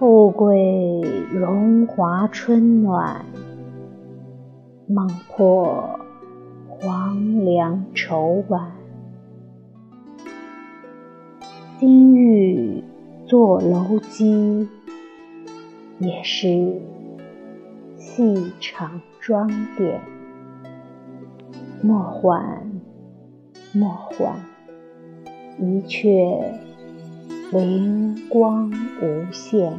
富贵荣华春暖，梦破黄粱愁晚。金玉作楼机，也是细场装点。莫缓，莫缓，一阙灵光无限。